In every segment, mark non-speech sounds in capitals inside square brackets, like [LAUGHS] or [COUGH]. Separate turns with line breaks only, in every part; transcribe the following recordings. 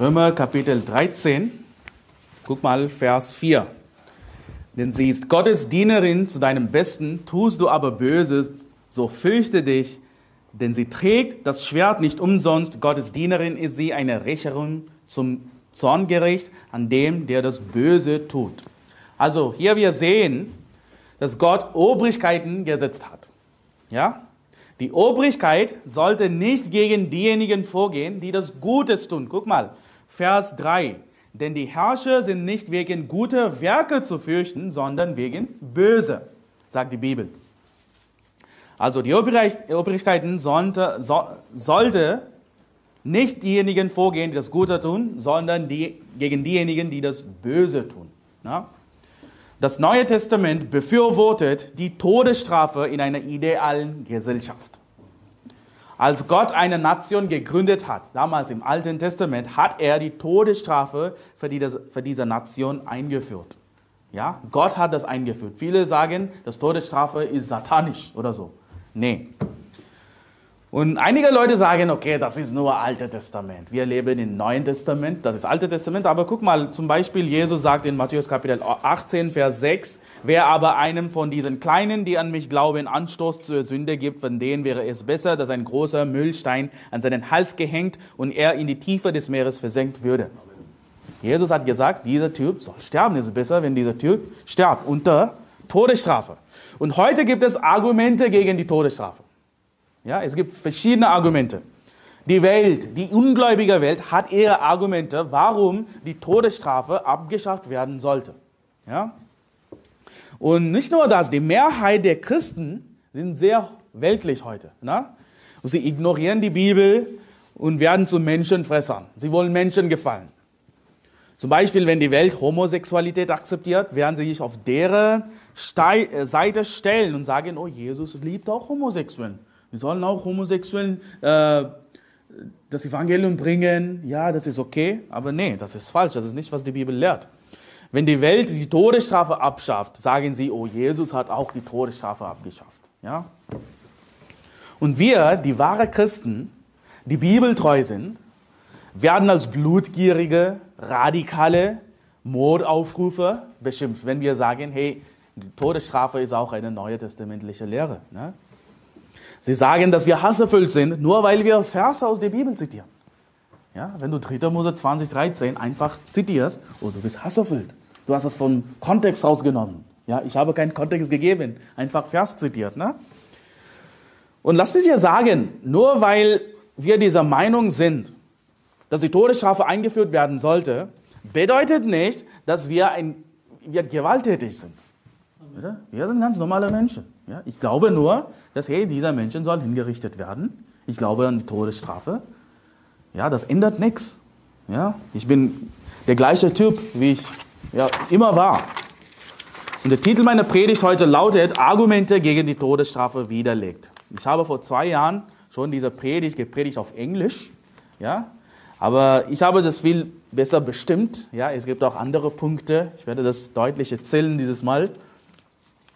Römer Kapitel 13, guck mal, Vers 4. Denn sie ist Gottes Dienerin zu deinem Besten, tust du aber Böses, so fürchte dich, denn sie trägt das Schwert nicht umsonst. Gottes Dienerin ist sie eine Rächerin zum Zorngericht an dem, der das Böse tut. Also hier wir sehen, dass Gott Obrigkeiten gesetzt hat. Ja? Die Obrigkeit sollte nicht gegen diejenigen vorgehen, die das Gutes tun. Guck mal, Vers 3. Denn die Herrscher sind nicht wegen guter Werke zu fürchten, sondern wegen böse, sagt die Bibel. Also die Obrigkeiten sollte, so, sollte nicht diejenigen vorgehen, die das Gute tun, sondern die, gegen diejenigen, die das Böse tun. Ja? Das Neue Testament befürwortet die Todesstrafe in einer idealen Gesellschaft. Als Gott eine Nation gegründet hat, damals im Alten Testament, hat er die Todesstrafe für, die, für diese Nation eingeführt. Ja, Gott hat das eingeführt. Viele sagen, das Todesstrafe ist satanisch oder so. Nee, und einige Leute sagen, okay, das ist nur Alte Testament. Wir leben im Neuen Testament, das ist Alte Testament. Aber guck mal, zum Beispiel, Jesus sagt in Matthäus Kapitel 18, Vers 6, wer aber einem von diesen Kleinen, die an mich glauben, Anstoß zur Sünde gibt, von denen wäre es besser, dass ein großer Müllstein an seinen Hals gehängt und er in die Tiefe des Meeres versenkt würde. Jesus hat gesagt, dieser Typ soll sterben. Es ist besser, wenn dieser Typ stirbt unter Todesstrafe. Und heute gibt es Argumente gegen die Todesstrafe. Ja, es gibt verschiedene Argumente. Die Welt, die ungläubige Welt hat ihre Argumente, warum die Todesstrafe abgeschafft werden sollte. Ja? Und nicht nur das, die Mehrheit der Christen sind sehr weltlich heute. Ne? Und sie ignorieren die Bibel und werden zu Menschenfressern. Sie wollen Menschen gefallen. Zum Beispiel, wenn die Welt Homosexualität akzeptiert, werden sie sich auf deren Seite stellen und sagen, oh, Jesus liebt auch Homosexuellen. Wir sollen auch Homosexuellen äh, das Evangelium bringen. Ja, das ist okay. Aber nee, das ist falsch. Das ist nicht, was die Bibel lehrt. Wenn die Welt die Todesstrafe abschafft, sagen sie, oh, Jesus hat auch die Todesstrafe abgeschafft. Ja? Und wir, die wahren Christen, die bibeltreu sind, werden als blutgierige, radikale Mordaufrufe beschimpft, wenn wir sagen, hey, die Todesstrafe ist auch eine neue testamentliche Lehre. Ne? Sie sagen, dass wir hasserfüllt sind, nur weil wir Verse aus der Bibel zitieren. Ja, wenn du 3. Mose 20, 13 einfach zitierst, oh, du bist hasserfüllt. Du hast es vom Kontext rausgenommen. Ja, ich habe keinen Kontext gegeben, einfach Vers zitiert. Ne? Und lass mich hier sagen, nur weil wir dieser Meinung sind, dass die Todesstrafe eingeführt werden sollte, bedeutet nicht, dass wir, ein, wir gewalttätig sind. Wir sind ganz normale Menschen. Ja, ich glaube nur, dass hey, dieser Menschen soll hingerichtet werden. Ich glaube an die Todesstrafe. Ja, das ändert nichts. Ja, ich bin der gleiche Typ, wie ich ja, immer war. Und der Titel meiner Predigt heute lautet Argumente gegen die Todesstrafe widerlegt. Ich habe vor zwei Jahren schon diese Predigt gepredigt auf Englisch. Ja, aber ich habe das viel besser bestimmt. Ja, es gibt auch andere Punkte. Ich werde das deutlich erzählen dieses Mal.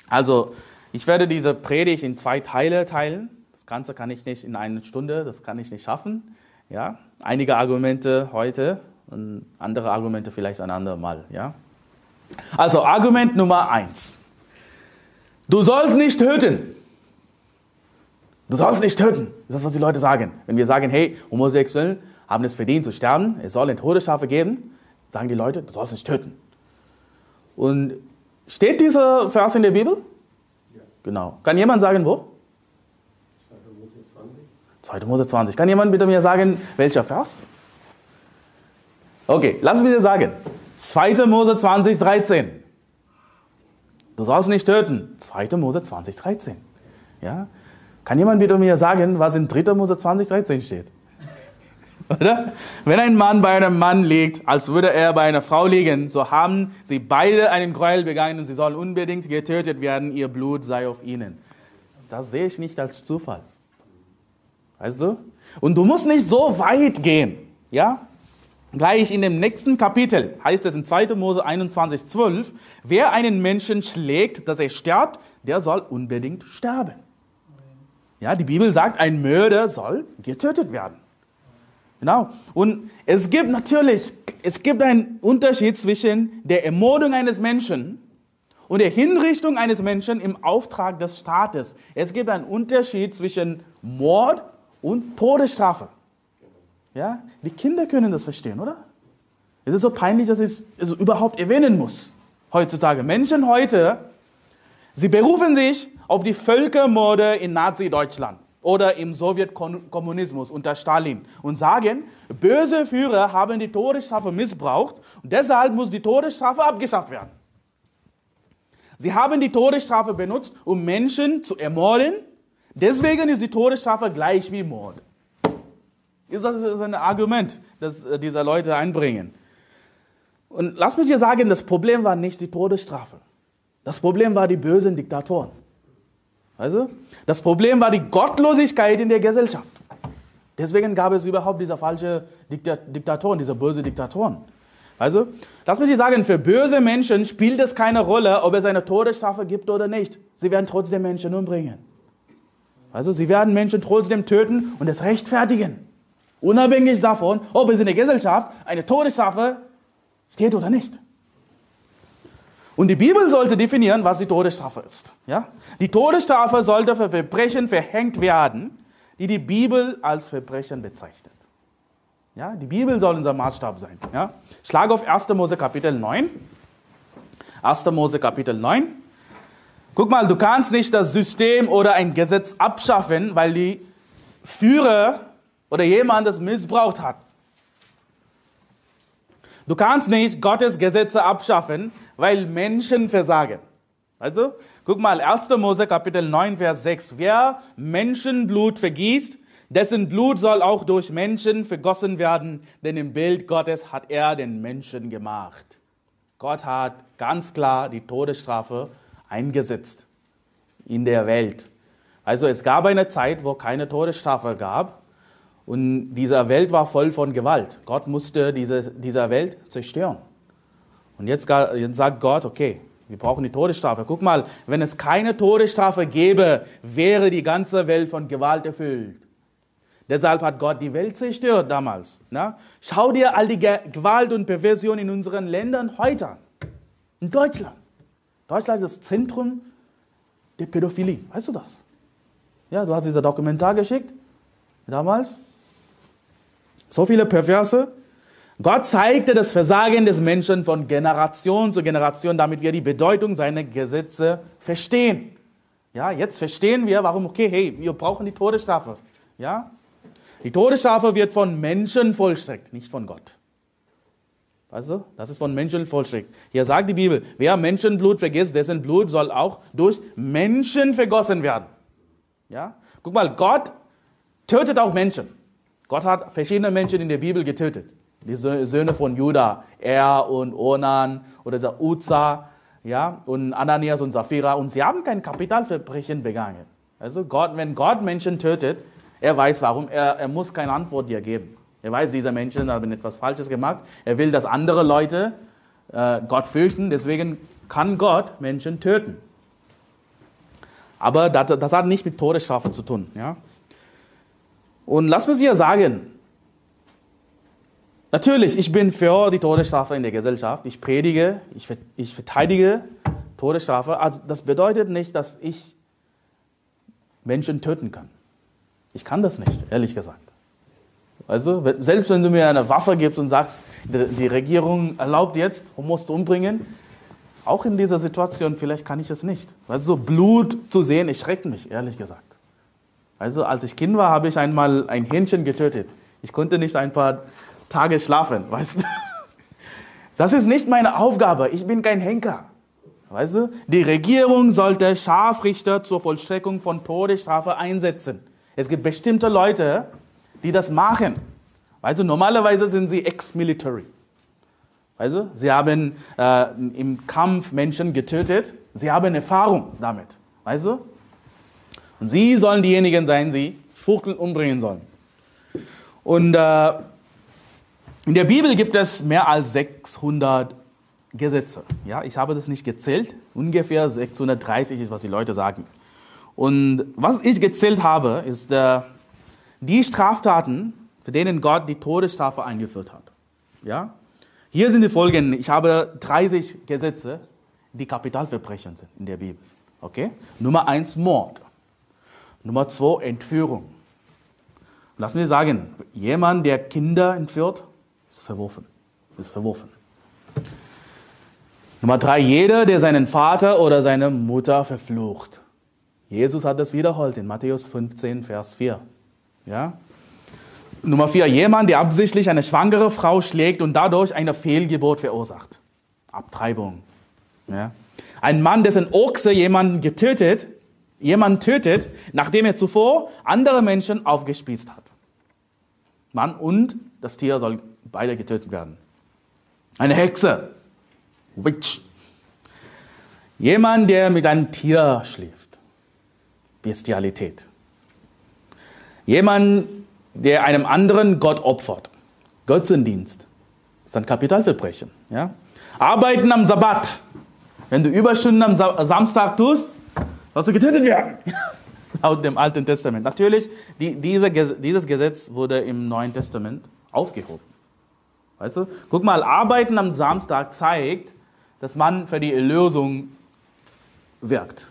Also, ich werde diese Predigt in zwei Teile teilen. Das Ganze kann ich nicht in einer Stunde, das kann ich nicht schaffen. Ja? Einige Argumente heute und andere Argumente vielleicht ein andermal. Ja? Also, Argument Nummer eins. Du sollst nicht töten. Du sollst nicht töten. Das ist das, was die Leute sagen. Wenn wir sagen, hey, Homosexuelle haben es verdient zu sterben, es soll eine Todesstrafe geben, sagen die Leute, du sollst nicht töten. Und steht dieser Vers in der Bibel? Genau. Kann jemand sagen, wo? 2. Mose 20. 2. Mose 20. Kann jemand bitte mir sagen, welcher Vers? Okay, lass mich dir sagen. 2. Mose 20, 13. Du sollst nicht töten. 2. Mose 20, 13. Ja? Kann jemand bitte mir sagen, was in 3. Mose 20, 13 steht? [LAUGHS] Oder? Wenn ein Mann bei einem Mann liegt, als würde er bei einer Frau liegen, so haben sie beide einen Gräuel begangen und sie sollen unbedingt getötet werden, ihr Blut sei auf ihnen. Das sehe ich nicht als Zufall. Weißt du? Und du musst nicht so weit gehen. Ja? Gleich in dem nächsten Kapitel heißt es in 2. Mose 21, 12, wer einen Menschen schlägt, dass er stirbt, der soll unbedingt sterben. Ja, die Bibel sagt, ein Mörder soll getötet werden. Genau. Und es gibt natürlich, es gibt einen Unterschied zwischen der Ermordung eines Menschen und der Hinrichtung eines Menschen im Auftrag des Staates. Es gibt einen Unterschied zwischen Mord und Todesstrafe. Ja? Die Kinder können das verstehen, oder? Es ist so peinlich, dass ich es überhaupt erwähnen muss. Heutzutage. Menschen heute, sie berufen sich auf die Völkermorde in Nazi-Deutschland oder im Sowjetkommunismus unter Stalin und sagen, böse Führer haben die Todesstrafe missbraucht und deshalb muss die Todesstrafe abgeschafft werden. Sie haben die Todesstrafe benutzt, um Menschen zu ermorden. Deswegen ist die Todesstrafe gleich wie Mord. Das ist ein Argument, das äh, diese Leute einbringen. Und lass mich dir sagen, das Problem war nicht die Todesstrafe. Das Problem war die bösen Diktatoren. Also, das Problem war die Gottlosigkeit in der Gesellschaft. Deswegen gab es überhaupt diese falsche Diktatoren, diese böse Diktatoren. Also, lass mich dir sagen, für böse Menschen spielt es keine Rolle, ob es eine Todesstrafe gibt oder nicht. Sie werden trotzdem Menschen umbringen. Also, sie werden Menschen trotzdem töten und es rechtfertigen. Unabhängig davon, ob es in der Gesellschaft eine Todesstrafe steht oder nicht. Und die Bibel sollte definieren, was die Todesstrafe ist. Ja? Die Todesstrafe sollte für Verbrechen verhängt werden, die die Bibel als Verbrechen bezeichnet. Ja? Die Bibel soll unser Maßstab sein. Ja? Schlag auf 1. Mose Kapitel 9. 1. Mose Kapitel 9. Guck mal, du kannst nicht das System oder ein Gesetz abschaffen, weil die Führer oder jemand das missbraucht hat. Du kannst nicht Gottes Gesetze abschaffen, weil Menschen versagen. Also, guck mal, 1. Mose Kapitel 9, Vers 6. Wer Menschenblut vergießt, dessen Blut soll auch durch Menschen vergossen werden, denn im Bild Gottes hat er den Menschen gemacht. Gott hat ganz klar die Todesstrafe eingesetzt in der Welt. Also es gab eine Zeit, wo keine Todesstrafe gab. Und diese Welt war voll von Gewalt. Gott musste diese, dieser Welt zerstören. Und jetzt, jetzt sagt Gott, okay, wir brauchen die Todesstrafe. Guck mal, wenn es keine Todesstrafe gäbe, wäre die ganze Welt von Gewalt erfüllt. Deshalb hat Gott die Welt zerstört damals. Na? Schau dir all die Gewalt und Perversion in unseren Ländern heute an. In Deutschland. Deutschland ist das Zentrum der Pädophilie. Weißt du das? Ja, du hast dieser Dokumentar geschickt damals. So viele Perverse. Gott zeigte das Versagen des Menschen von Generation zu Generation, damit wir die Bedeutung seiner Gesetze verstehen. Ja, jetzt verstehen wir, warum, okay, hey, wir brauchen die Todesstrafe. Ja? Die Todesstrafe wird von Menschen vollstreckt, nicht von Gott. Also, das ist von Menschen vollstreckt. Hier sagt die Bibel, wer Menschenblut vergisst, dessen Blut soll auch durch Menschen vergossen werden. Ja? Guck mal, Gott tötet auch Menschen. Gott hat verschiedene Menschen in der Bibel getötet. Die Söhne von Judah, Er und Onan oder der Uza, ja, und Ananias und Sapphira. Und sie haben kein Kapitalverbrechen begangen. Also Gott, wenn Gott Menschen tötet, er weiß warum, er, er muss keine Antwort dir geben. Er weiß, diese Menschen haben etwas Falsches gemacht. Er will, dass andere Leute äh, Gott fürchten. Deswegen kann Gott Menschen töten. Aber das, das hat nicht mit Todesstrafe zu tun. Ja? Und lass mich hier sagen, natürlich, ich bin für die Todesstrafe in der Gesellschaft. Ich predige, ich, ich verteidige Todesstrafe. Also das bedeutet nicht, dass ich Menschen töten kann. Ich kann das nicht, ehrlich gesagt. Also, selbst wenn du mir eine Waffe gibst und sagst, die Regierung erlaubt jetzt, Homos zu umbringen, auch in dieser Situation, vielleicht kann ich es nicht. So Blut zu sehen, ich schreckt mich, ehrlich gesagt. Also als ich Kind war, habe ich einmal ein Hähnchen getötet. Ich konnte nicht ein paar Tage schlafen, weißt du? [LAUGHS] Das ist nicht meine Aufgabe. Ich bin kein Henker. Weißt du? Die Regierung sollte Scharfrichter zur Vollstreckung von Todesstrafe einsetzen. Es gibt bestimmte Leute, die das machen. Weißt du, normalerweise sind sie ex-military. Weißt du, sie haben äh, im Kampf Menschen getötet. Sie haben Erfahrung damit. Weißt du? Und sie sollen diejenigen sein, die Vogel umbringen sollen. Und äh, in der Bibel gibt es mehr als 600 Gesetze. Ja, ich habe das nicht gezählt. Ungefähr 630 ist, was die Leute sagen. Und was ich gezählt habe, ist äh, die Straftaten, für denen Gott die Todesstrafe eingeführt hat. Ja? Hier sind die folgenden. Ich habe 30 Gesetze, die Kapitalverbrechen sind in der Bibel. Okay? Nummer eins Mord. Nummer zwei Entführung. Lass mir sagen, jemand, der Kinder entführt, ist verworfen. Ist verworfen. Nummer drei, jeder, der seinen Vater oder seine Mutter verflucht. Jesus hat das wiederholt in Matthäus 15, Vers 4. Ja? Nummer vier, jemand, der absichtlich eine schwangere Frau schlägt und dadurch eine Fehlgeburt verursacht. Abtreibung. Ja? Ein Mann, dessen Ochse jemanden getötet, jemanden tötet, nachdem er zuvor andere Menschen aufgespießt hat. Mann und das Tier soll beide getötet werden. Eine Hexe. Witch. Jemand, der mit einem Tier schläft. Bestialität. Jemand, der einem anderen Gott opfert. Götzendienst. Das ist ein Kapitalverbrechen. Ja? Arbeiten am Sabbat. Wenn du Überstunden am Samstag tust, sollst du getötet werden. [LAUGHS] Laut dem Alten Testament. Natürlich, die, diese, dieses Gesetz wurde im Neuen Testament aufgehoben. Weißt du? Guck mal, Arbeiten am Samstag zeigt, dass man für die Erlösung wirkt.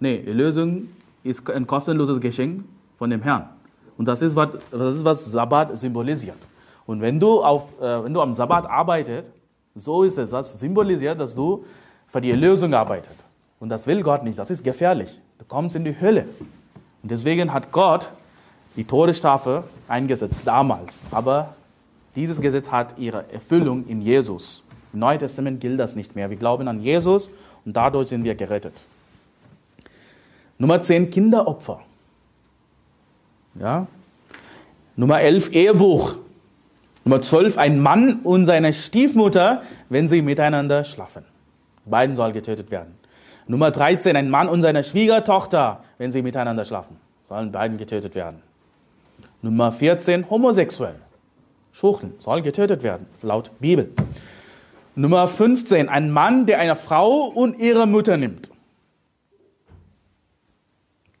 Nee, Erlösung ist ein kostenloses Geschenk von dem Herrn. Und das ist, was, das ist, was Sabbat symbolisiert. Und wenn du, auf, äh, wenn du am Sabbat arbeitest, so ist es, das symbolisiert, dass du für die Erlösung arbeitest. Und das will Gott nicht, das ist gefährlich. Du kommst in die Hölle. Und deswegen hat Gott die Todesstrafe eingesetzt damals. Aber dieses Gesetz hat ihre Erfüllung in Jesus. Im Neuen Testament gilt das nicht mehr. Wir glauben an Jesus und dadurch sind wir gerettet. Nummer 10, Kinderopfer. Ja? Nummer 11, Ehebuch. Nummer 12, ein Mann und seine Stiefmutter, wenn sie miteinander schlafen. Beiden soll getötet werden. Nummer 13, ein Mann und seine Schwiegertochter, wenn sie miteinander schlafen. Sollen beiden getötet werden. Nummer 14, homosexuell. Schwuchteln soll getötet werden, laut Bibel. Nummer 15, ein Mann, der eine Frau und ihre Mutter nimmt.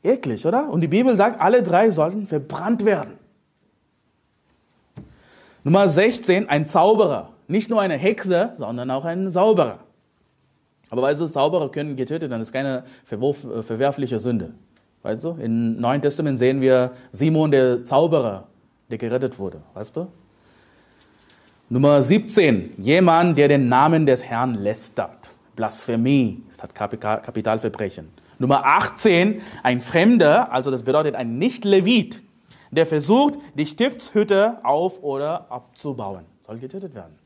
Eklig, oder? Und die Bibel sagt, alle drei sollten verbrannt werden. Nummer 16, ein Zauberer. Nicht nur eine Hexe, sondern auch ein Zauberer. Aber weißt du, Zauberer können getötet werden, das ist keine äh, verwerfliche Sünde. Weißt du, im Neuen Testament sehen wir Simon, der Zauberer, der gerettet wurde. Weißt du? Nummer 17, jemand, der den Namen des Herrn lästert. Blasphemie ist das Kapitalverbrechen. Nummer 18, ein Fremder, also das bedeutet ein Nicht-Levit, der versucht, die Stiftshütte auf- oder abzubauen, soll getötet werden.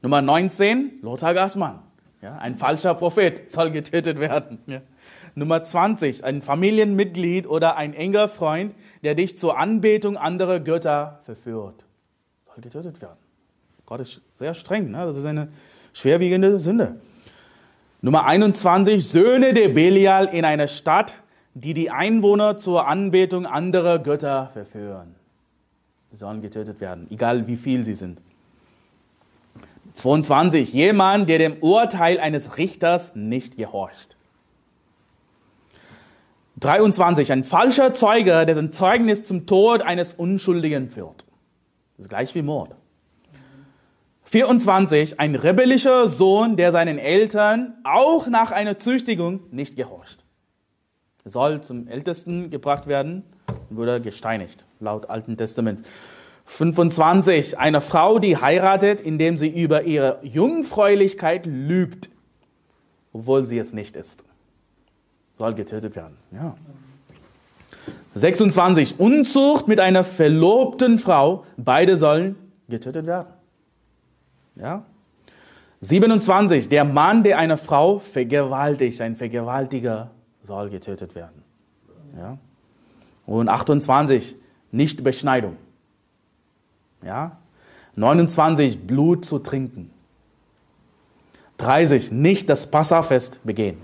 Nummer 19, Lothar Gassmann, ja, ein falscher Prophet, soll getötet werden. Ja. Nummer 20, ein Familienmitglied oder ein enger Freund, der dich zur Anbetung anderer Götter verführt, soll getötet werden. Gott ist sehr streng, ne? das ist eine schwerwiegende Sünde. Nummer 21, Söhne der Belial in einer Stadt, die die Einwohner zur Anbetung anderer Götter verführen. Sollen getötet werden, egal wie viel sie sind. 22, jemand, der dem Urteil eines Richters nicht gehorcht. 23, ein falscher Zeuge, dessen Zeugnis zum Tod eines Unschuldigen führt. Das ist gleich wie Mord. 24, ein rebellischer Sohn, der seinen Eltern auch nach einer Züchtigung nicht gehorcht. Er soll zum Ältesten gebracht werden und wurde gesteinigt, laut Alten Testament. 25, eine Frau, die heiratet, indem sie über ihre Jungfräulichkeit lügt, obwohl sie es nicht ist, soll getötet werden. Ja. 26, Unzucht mit einer verlobten Frau, beide sollen getötet werden. Ja? 27. Der Mann, der eine Frau vergewaltigt, ein Vergewaltiger, soll getötet werden. Ja? Und 28. Nicht Beschneidung. Ja? 29. Blut zu trinken. 30. Nicht das Passafest begehen.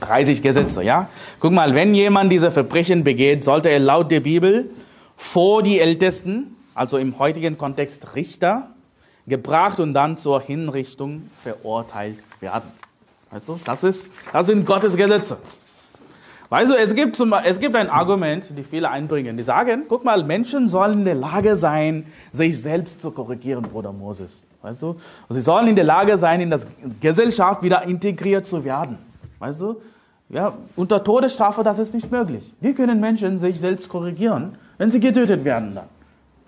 30 Gesetze, ja? Guck mal, wenn jemand diese Verbrechen begeht, sollte er laut der Bibel vor die Ältesten, also im heutigen Kontext Richter, gebracht und dann zur Hinrichtung verurteilt werden. Weißt du, das, ist, das sind Gottes Gesetze. Weißt du, es gibt, zum, es gibt ein Argument, die viele einbringen. Die sagen, guck mal, Menschen sollen in der Lage sein, sich selbst zu korrigieren, Bruder Moses. Weißt du? Und sie sollen in der Lage sein, in das Gesellschaft wieder integriert zu werden. Weißt du? Ja, unter Todesstrafe, das ist nicht möglich. Wie können Menschen sich selbst korrigieren, wenn sie getötet werden dann?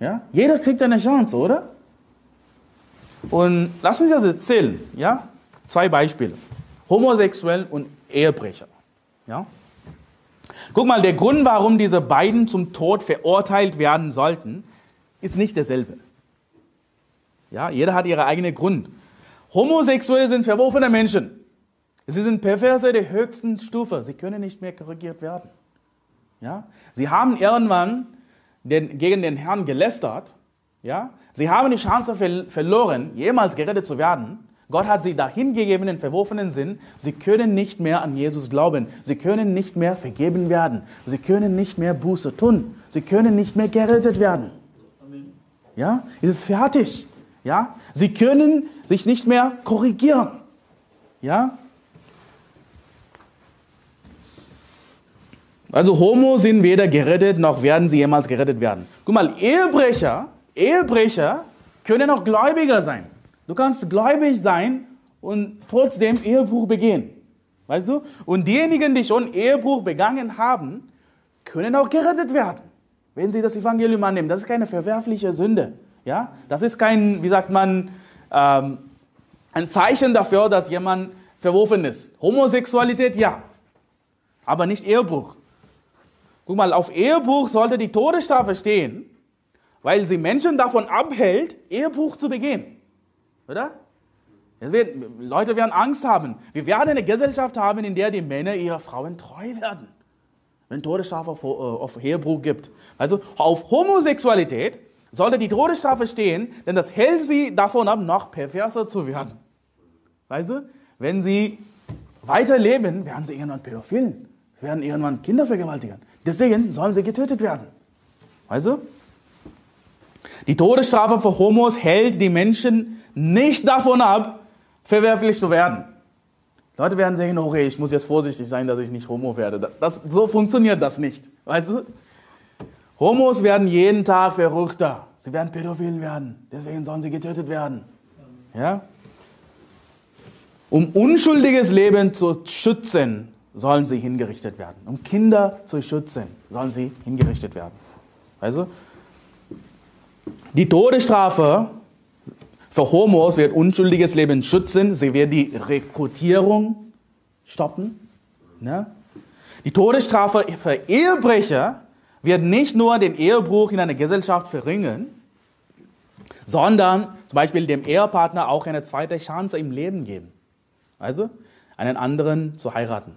Ja? Jeder kriegt eine Chance, oder? Und lass mich das erzählen. Ja? Zwei Beispiele. Homosexuell und Ehebrecher. Ja? Guck mal, der Grund, warum diese beiden zum Tod verurteilt werden sollten, ist nicht derselbe. Ja, jeder hat ihren eigenen Grund. Homosexuelle sind verworfene Menschen. Sie sind Perverse der höchsten Stufe. Sie können nicht mehr korrigiert werden. Ja? Sie haben irgendwann den, gegen den Herrn gelästert. Ja? Sie haben die Chance verloren, jemals gerettet zu werden. Gott hat sie dahin gegeben, den verworfenen Sinn. Sie können nicht mehr an Jesus glauben. Sie können nicht mehr vergeben werden. Sie können nicht mehr Buße tun. Sie können nicht mehr gerettet werden. Ja, es ist fertig. Ja, sie können sich nicht mehr korrigieren. Ja, also Homo sind weder gerettet noch werden sie jemals gerettet werden. Guck mal, Ehebrecher, Ehebrecher können auch Gläubiger sein. Du kannst gläubig sein und trotzdem Ehebruch begehen. Weißt du? Und diejenigen, die schon Ehebruch begangen haben, können auch gerettet werden, wenn sie das Evangelium annehmen. Das ist keine verwerfliche Sünde. Ja? Das ist kein, wie sagt man, ähm, ein Zeichen dafür, dass jemand verworfen ist. Homosexualität, ja. Aber nicht Ehebruch. Guck mal, auf Ehebruch sollte die Todesstrafe stehen, weil sie Menschen davon abhält, Ehebruch zu begehen. Oder? Wird, Leute werden Angst haben. Wir werden eine Gesellschaft haben, in der die Männer ihrer Frauen treu werden. Wenn Todesstrafe auf, äh, auf Ehebruch gibt. Also auf Homosexualität sollte die Todesstrafe stehen, denn das hält sie davon ab, noch perverser zu werden. Weißt du? Wenn sie weiterleben, werden sie irgendwann Pädophilen. Sie werden irgendwann Kinder vergewaltigen. Deswegen sollen sie getötet werden. Weißt du? Die Todesstrafe für Homos hält die Menschen nicht davon ab, verwerflich zu werden. Leute werden sagen, okay, ich muss jetzt vorsichtig sein, dass ich nicht Homo werde. Das, so funktioniert das nicht. Weißt du? Homos werden jeden Tag verrückter. Sie werden pädophil werden. Deswegen sollen sie getötet werden. Ja? Um unschuldiges Leben zu schützen, sollen sie hingerichtet werden. Um Kinder zu schützen, sollen sie hingerichtet werden. Also, die Todesstrafe für Homos wird unschuldiges Leben schützen, sie wird die Rekrutierung stoppen. Ne? Die Todesstrafe für Ehebrecher wird nicht nur den Ehebruch in einer Gesellschaft verringern, sondern zum Beispiel dem Ehepartner auch eine zweite Chance im Leben geben. Also einen anderen zu heiraten.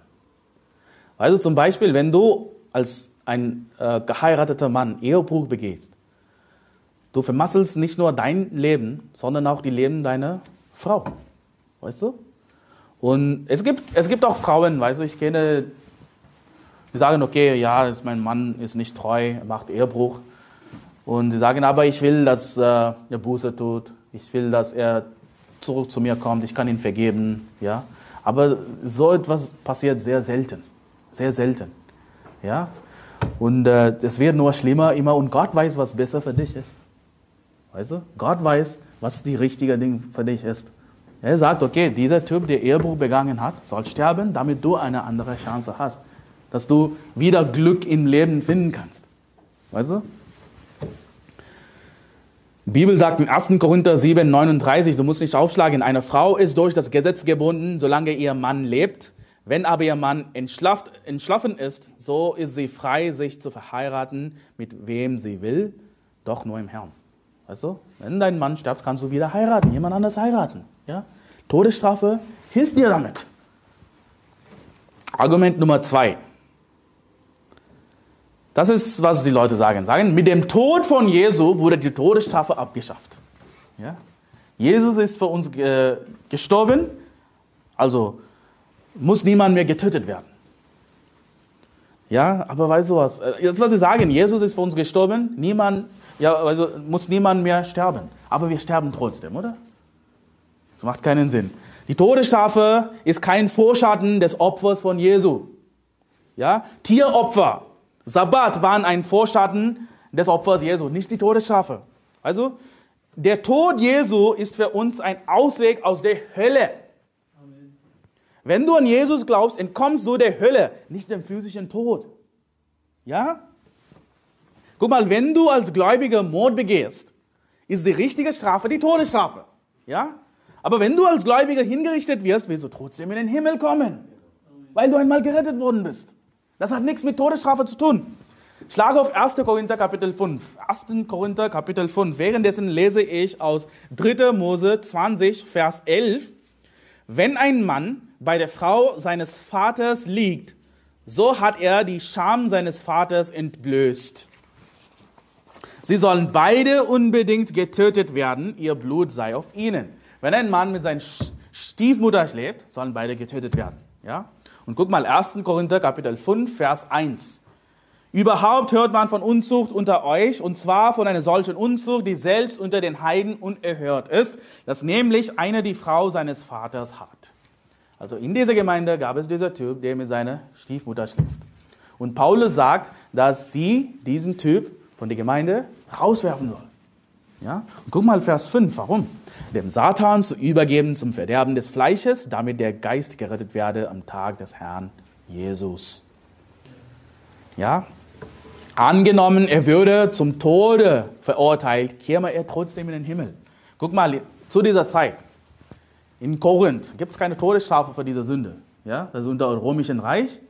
Also zum Beispiel, wenn du als ein äh, geheirateter Mann Ehebruch begehst, Du vermasselst nicht nur dein Leben, sondern auch die Leben deiner Frau. Weißt du? Und es gibt, es gibt auch Frauen, weißt du, ich kenne, die sagen, okay, ja, mein Mann ist nicht treu, er macht Ehebruch. Und die sagen, aber ich will, dass äh, er Buße tut. Ich will, dass er zurück zu mir kommt. Ich kann ihn vergeben. Ja? Aber so etwas passiert sehr selten. Sehr selten. Ja? Und äh, es wird nur schlimmer immer. Und Gott weiß, was besser für dich ist. Weißt du? Gott weiß, was die richtige Ding für dich ist. Er sagt, okay, dieser Typ, der Ehebruch begangen hat, soll sterben, damit du eine andere Chance hast. Dass du wieder Glück im Leben finden kannst. Weißt du? Die Bibel sagt in 1. Korinther 7, 39, du musst nicht aufschlagen, eine Frau ist durch das Gesetz gebunden, solange ihr Mann lebt. Wenn aber ihr Mann entschlafen ist, so ist sie frei, sich zu verheiraten, mit wem sie will, doch nur im Herrn. Weißt wenn dein Mann stirbt, kannst du wieder heiraten, jemand anders heiraten. Ja? Todesstrafe hilft dir damit. Argument Nummer zwei. Das ist, was die Leute sagen. Sagen, mit dem Tod von Jesu wurde die Todesstrafe abgeschafft. Ja? Jesus ist für uns äh, gestorben, also muss niemand mehr getötet werden. Ja, aber weißt du was? Jetzt, äh, was sie sagen, Jesus ist für uns gestorben, niemand ja, also muss niemand mehr sterben. Aber wir sterben trotzdem, oder? Das macht keinen Sinn. Die Todesstrafe ist kein Vorschatten des Opfers von Jesu. Ja? Tieropfer, Sabbat waren ein Vorschatten des Opfers Jesu, nicht die Todesstrafe. Also, der Tod Jesu ist für uns ein Ausweg aus der Hölle. Wenn du an Jesus glaubst, entkommst du der Hölle, nicht dem physischen Tod. Ja? Guck mal, wenn du als Gläubiger Mord begehst, ist die richtige Strafe die Todesstrafe. Ja? Aber wenn du als Gläubiger hingerichtet wirst, wirst du trotzdem in den Himmel kommen, weil du einmal gerettet worden bist. Das hat nichts mit Todesstrafe zu tun. Schlage auf 1. Korinther Kapitel 5. 1. Korinther Kapitel 5. Währenddessen lese ich aus 3. Mose 20, Vers 11. Wenn ein Mann bei der Frau seines Vaters liegt, so hat er die Scham seines Vaters entblößt. Sie sollen beide unbedingt getötet werden, ihr Blut sei auf ihnen. Wenn ein Mann mit seiner Stiefmutter schläft, sollen beide getötet werden. Ja? Und guck mal, 1. Korinther Kapitel 5, Vers 1. Überhaupt hört man von Unzucht unter euch, und zwar von einer solchen Unzucht, die selbst unter den Heiden unerhört ist, dass nämlich einer die Frau seines Vaters hat. Also in dieser Gemeinde gab es dieser Typ, der mit seiner Stiefmutter schläft. Und Paulus sagt, dass sie diesen Typ von der Gemeinde rauswerfen soll. Ja? Und guck mal Vers 5, warum? Dem Satan zu übergeben zum Verderben des Fleisches, damit der Geist gerettet werde am Tag des Herrn Jesus. Ja? Angenommen, er würde zum Tode verurteilt, käme er trotzdem in den Himmel. Guck mal, zu dieser Zeit, in Korinth gibt es keine Todesstrafe für diese Sünde. Ja? Das ist unter dem Römischen Reich.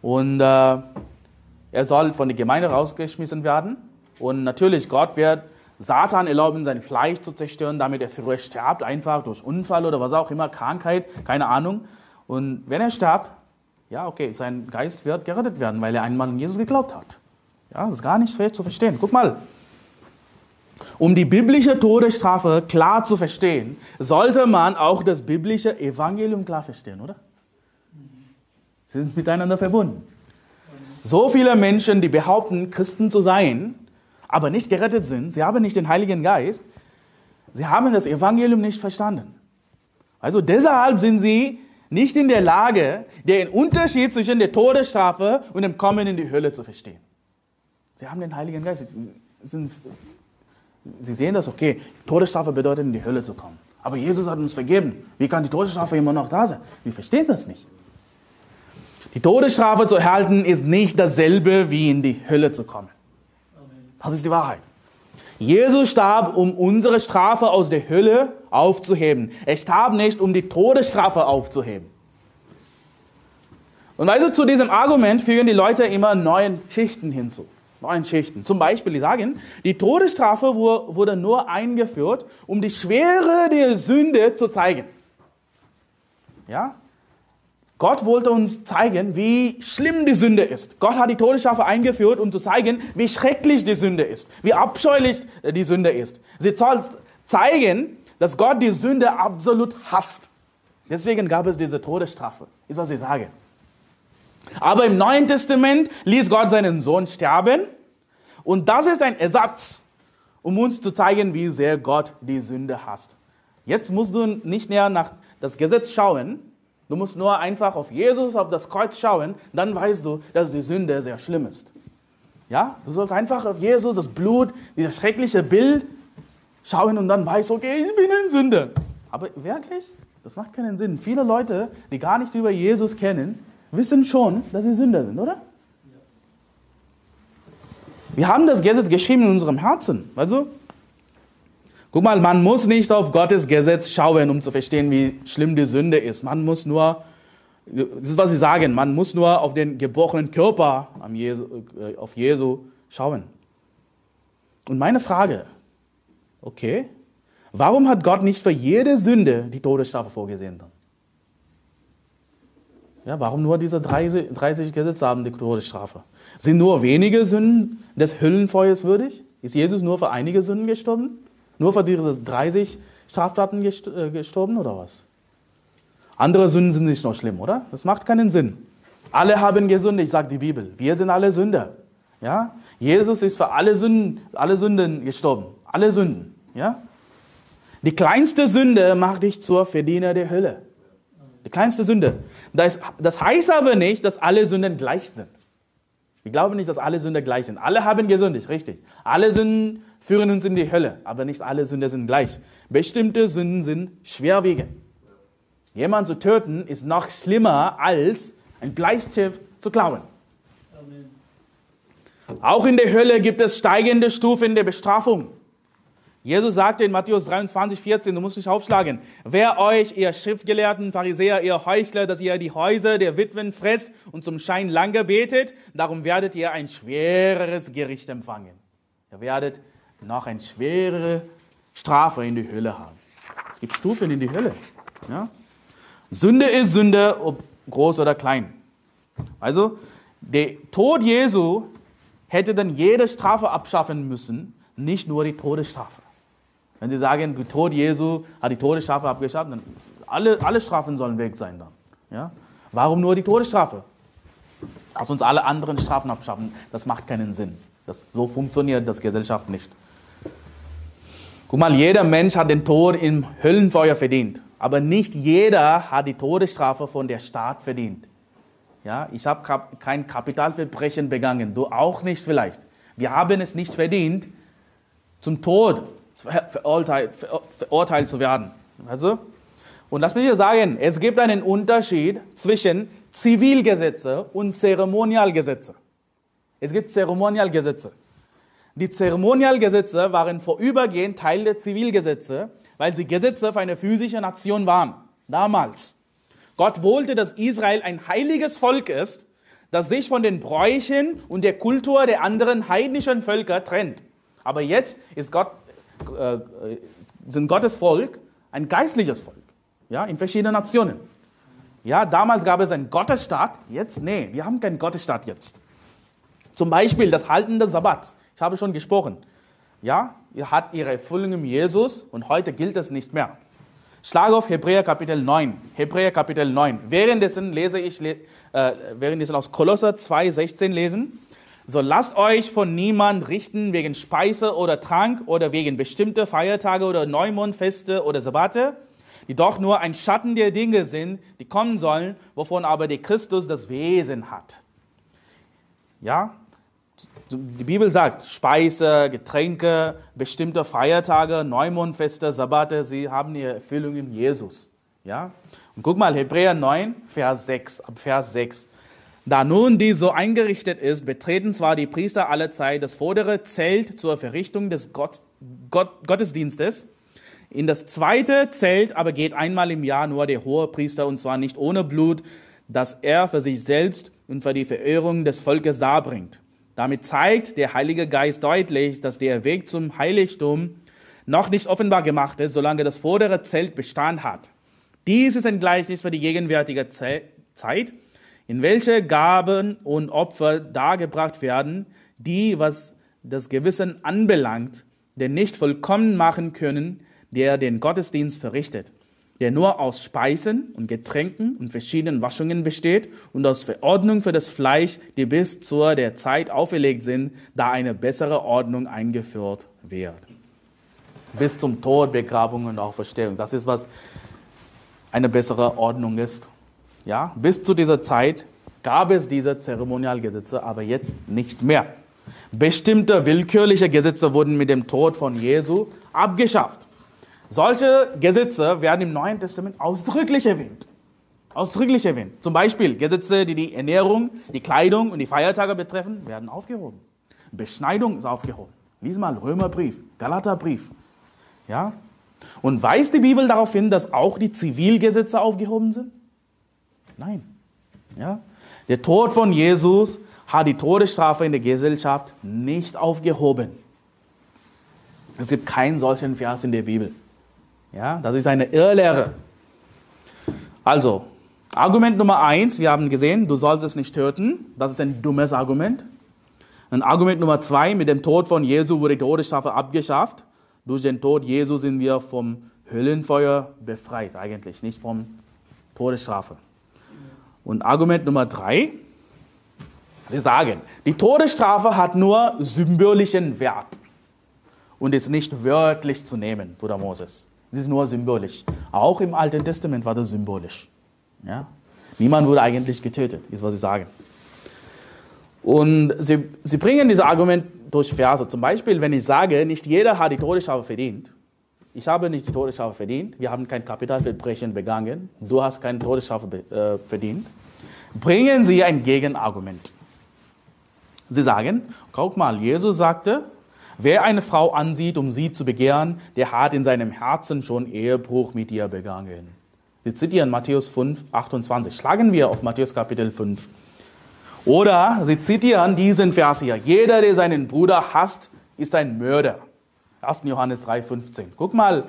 Und äh, er soll von der Gemeinde rausgeschmissen werden. Und natürlich, Gott wird Satan erlauben, sein Fleisch zu zerstören, damit er früher stirbt, einfach durch Unfall oder was auch immer, Krankheit, keine Ahnung. Und wenn er starb, ja, okay, sein Geist wird gerettet werden, weil er einmal an Jesus geglaubt hat. Ja, das ist gar nicht schwer zu verstehen. Guck mal. Um die biblische Todesstrafe klar zu verstehen, sollte man auch das biblische Evangelium klar verstehen, oder? Sie sind miteinander verbunden. So viele Menschen, die behaupten, Christen zu sein, aber nicht gerettet sind, sie haben nicht den Heiligen Geist, sie haben das Evangelium nicht verstanden. Also deshalb sind sie nicht in der Lage, den Unterschied zwischen der Todesstrafe und dem Kommen in die Hölle zu verstehen. Sie haben den Heiligen Geist. Sie, sind, sie sehen das, okay, Todesstrafe bedeutet, in die Hölle zu kommen. Aber Jesus hat uns vergeben. Wie kann die Todesstrafe immer noch da sein? Wir verstehen das nicht. Die Todesstrafe zu erhalten ist nicht dasselbe wie in die Hölle zu kommen. Das ist die Wahrheit. Jesus starb, um unsere Strafe aus der Hölle aufzuheben. Er starb nicht, um die Todesstrafe aufzuheben. Und also zu diesem Argument fügen die Leute immer neuen Schichten hinzu. Neuen Schichten. Zum Beispiel, die sagen, die Todesstrafe wurde nur eingeführt, um die Schwere der Sünde zu zeigen. Ja? Gott wollte uns zeigen, wie schlimm die Sünde ist. Gott hat die Todesstrafe eingeführt, um zu zeigen, wie schrecklich die Sünde ist, wie abscheulich die Sünde ist. Sie soll zeigen, dass Gott die Sünde absolut hasst. Deswegen gab es diese Todesstrafe, ist was sie sagen. Aber im Neuen Testament ließ Gott seinen Sohn sterben und das ist ein Ersatz, um uns zu zeigen, wie sehr Gott die Sünde hasst. Jetzt musst du nicht näher nach das Gesetz schauen, Du musst nur einfach auf Jesus, auf das Kreuz schauen, dann weißt du, dass die Sünde sehr schlimm ist. Ja, du sollst einfach auf Jesus, das Blut, dieses schreckliche Bild schauen und dann weißt, du, okay, ich bin in Sünde. Aber wirklich? Das macht keinen Sinn. Viele Leute, die gar nicht über Jesus kennen, wissen schon, dass sie Sünder sind, oder? Wir haben das Gesetz geschrieben in unserem Herzen. Also, Guck mal, man muss nicht auf Gottes Gesetz schauen, um zu verstehen, wie schlimm die Sünde ist. Man muss nur, das ist was sie sagen, man muss nur auf den gebrochenen Körper äh, auf Jesu schauen. Und meine Frage, okay, warum hat Gott nicht für jede Sünde die Todesstrafe vorgesehen? Ja, warum nur diese 30, 30 Gesetze haben die Todesstrafe? Sind nur wenige Sünden des Hüllenfeuers würdig? Ist Jesus nur für einige Sünden gestorben? Nur für diese 30 Straftaten äh, gestorben oder was? Andere Sünden sind nicht noch schlimm, oder? Das macht keinen Sinn. Alle haben gesündigt, sagt die Bibel. Wir sind alle Sünder. Ja? Jesus ist für alle Sünden, alle Sünden gestorben. Alle Sünden. Ja? Die kleinste Sünde macht dich zur Verdiener der Hölle. Die kleinste Sünde. Das, das heißt aber nicht, dass alle Sünden gleich sind. Wir glauben nicht, dass alle Sünder gleich sind. Alle haben gesündigt, richtig. Alle Sünden führen uns in die Hölle, aber nicht alle Sünder sind gleich. Bestimmte Sünden sind schwerwiegend. Jemand zu töten ist noch schlimmer als ein Bleistift zu klauen. Amen. Auch in der Hölle gibt es steigende Stufen der Bestrafung. Jesus sagte in Matthäus 23, 14, du musst nicht aufschlagen, wer euch, ihr Schriftgelehrten, Pharisäer, ihr Heuchler, dass ihr die Häuser der Witwen fresst und zum Schein lange betet, darum werdet ihr ein schwereres Gericht empfangen. Ihr werdet noch eine schwerere Strafe in die Hölle haben. Es gibt Stufen in die Hölle. Ja? Sünde ist Sünde, ob groß oder klein. Also, der Tod Jesu hätte dann jede Strafe abschaffen müssen, nicht nur die Todesstrafe. Wenn Sie sagen, der Tod Jesu hat die Todesstrafe abgeschafft, dann alle, alle Strafen sollen weg sein dann. Ja? Warum nur die Todesstrafe? Lass uns alle anderen Strafen abschaffen. Das macht keinen Sinn. Das, so funktioniert das Gesellschaft nicht. Guck mal, jeder Mensch hat den Tod im Höllenfeuer verdient. Aber nicht jeder hat die Todesstrafe von der Staat verdient. Ja, ich habe kein Kapitalverbrechen begangen, du auch nicht vielleicht. Wir haben es nicht verdient, zum Tod verurteilt, zu werden. Also, und lass mich dir sagen, es gibt einen Unterschied zwischen Zivilgesetze und Zeremonialgesetze. Es gibt Zeremonialgesetze. Die Zeremonialgesetze waren vorübergehend Teil der Zivilgesetze, weil sie Gesetze für eine physische Nation waren. Damals. Gott wollte, dass Israel ein heiliges Volk ist, das sich von den Bräuchen und der Kultur der anderen heidnischen Völker trennt. Aber jetzt ist Gott sind Gottes Volk ein geistliches Volk, ja, in verschiedenen Nationen. Ja, damals gab es einen Gottesstaat, jetzt, nee, wir haben keinen Gottesstaat jetzt. Zum Beispiel das Halten des Sabbats. Ich habe schon gesprochen. Ja, ihr hat ihre Erfüllung in Jesus und heute gilt es nicht mehr. Schlag auf Hebräer Kapitel 9. Hebräer Kapitel 9. Währenddessen lese ich, äh, währenddessen aus Kolosser 2, 16 lesen. So lasst euch von niemand richten wegen Speise oder Trank oder wegen bestimmter Feiertage oder Neumondfeste oder Sabbate, die doch nur ein Schatten der Dinge sind, die kommen sollen, wovon aber der Christus das Wesen hat. Ja? Die Bibel sagt, Speise, Getränke, bestimmte Feiertage, Neumondfeste, Sabbate, sie haben ihre Erfüllung in Jesus. Ja? Und guck mal, Hebräer 9, Vers 6, ab Vers 6. Da nun dies so eingerichtet ist, betreten zwar die Priester alle Zeit das vordere Zelt zur Verrichtung des Gott, Gott, Gottesdienstes. In das zweite Zelt aber geht einmal im Jahr nur der hohe Priester und zwar nicht ohne Blut, das er für sich selbst und für die Verehrung des Volkes darbringt. Damit zeigt der Heilige Geist deutlich, dass der Weg zum Heiligtum noch nicht offenbar gemacht ist, solange das vordere Zelt Bestand hat. Dies ist ein Gleichnis für die gegenwärtige Zeit, in welche Gaben und Opfer dargebracht werden, die, was das Gewissen anbelangt, den nicht vollkommen machen können, der den Gottesdienst verrichtet, der nur aus Speisen und Getränken und verschiedenen Waschungen besteht und aus Verordnung für das Fleisch, die bis zur der Zeit auferlegt sind, da eine bessere Ordnung eingeführt wird. Bis zum Tod, Begrabung und auch Verstehung. Das ist, was eine bessere Ordnung ist. Ja, bis zu dieser Zeit gab es diese Zeremonialgesetze, aber jetzt nicht mehr. Bestimmte willkürliche Gesetze wurden mit dem Tod von Jesu abgeschafft. Solche Gesetze werden im Neuen Testament ausdrücklich erwähnt. Ausdrücklich erwähnt. Zum Beispiel Gesetze, die die Ernährung, die Kleidung und die Feiertage betreffen, werden aufgehoben. Beschneidung ist aufgehoben. Lies mal Römerbrief, Galaterbrief. Ja? Und weist die Bibel darauf hin, dass auch die Zivilgesetze aufgehoben sind? Nein. Ja? Der Tod von Jesus hat die Todesstrafe in der Gesellschaft nicht aufgehoben. Es gibt keinen solchen Vers in der Bibel. Ja, das ist eine Irrlehre. Also, Argument Nummer eins, wir haben gesehen, du sollst es nicht töten. Das ist ein dummes Argument. Ein Argument Nummer zwei, mit dem Tod von Jesu wurde die Todesstrafe abgeschafft. Durch den Tod Jesu sind wir vom Höllenfeuer befreit, eigentlich, nicht vom Todesstrafe. Und Argument Nummer drei, Sie sagen, die Todesstrafe hat nur symbolischen Wert und ist nicht wörtlich zu nehmen, Bruder Moses. Es ist nur symbolisch. Auch im Alten Testament war das symbolisch. Ja? Niemand wurde eigentlich getötet, ist was sie sagen. Und sie, sie bringen dieses Argument durch Verse. Zum Beispiel, wenn ich sage, nicht jeder hat die Todesstrafe verdient. Ich habe nicht die Todesstrafe verdient. Wir haben kein Kapitalverbrechen begangen. Du hast keine Todesstrafe äh, verdient. Bringen sie ein Gegenargument. Sie sagen, guck mal, Jesus sagte, wer eine Frau ansieht, um sie zu begehren, der hat in seinem Herzen schon Ehebruch mit ihr begangen. Sie zitieren Matthäus 5, 28. Schlagen wir auf Matthäus Kapitel 5. Oder sie zitieren diesen Vers hier. Jeder, der seinen Bruder hasst, ist ein Mörder. 1. Johannes 3, 15. Guck mal,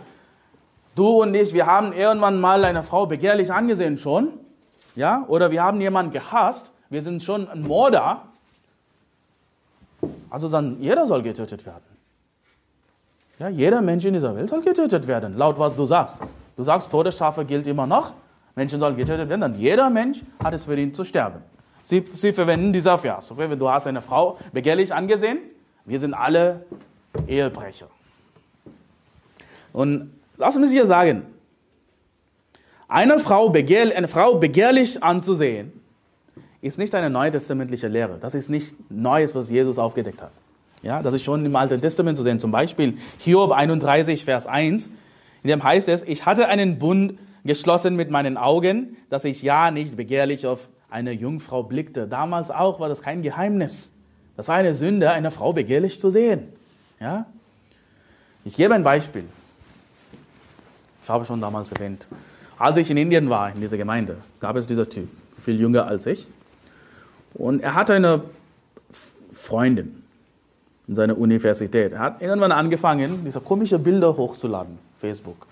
du und ich, wir haben irgendwann mal eine Frau begehrlich angesehen schon. Ja? Oder wir haben jemanden gehasst. Wir sind schon ein Mörder. Also dann, jeder soll getötet werden. Ja, jeder Mensch in dieser Welt soll getötet werden, laut was du sagst. Du sagst, Todesstrafe gilt immer noch, Menschen sollen getötet werden, dann jeder Mensch hat es verdient zu sterben. Sie, sie verwenden dieser Vers. Du hast eine Frau begehrlich angesehen, wir sind alle Ehebrecher. Und lass mich hier sagen, eine Frau, begehr, eine Frau begehrlich anzusehen, ist nicht eine neutestamentliche Lehre. Das ist nicht Neues, was Jesus aufgedeckt hat. Ja, das ist schon im Alten Testament zu sehen. Zum Beispiel Hiob 31, Vers 1. In dem heißt es, ich hatte einen Bund geschlossen mit meinen Augen, dass ich ja nicht begehrlich auf eine Jungfrau blickte. Damals auch war das kein Geheimnis. Das war eine Sünde, eine Frau begehrlich zu sehen. Ja? Ich gebe ein Beispiel. Ich habe schon damals erwähnt. Als ich in Indien war, in dieser Gemeinde, gab es dieser Typ, viel jünger als ich. Und er hatte eine Freundin in seiner Universität. Er hat irgendwann angefangen, diese komischen Bilder hochzuladen. Facebook,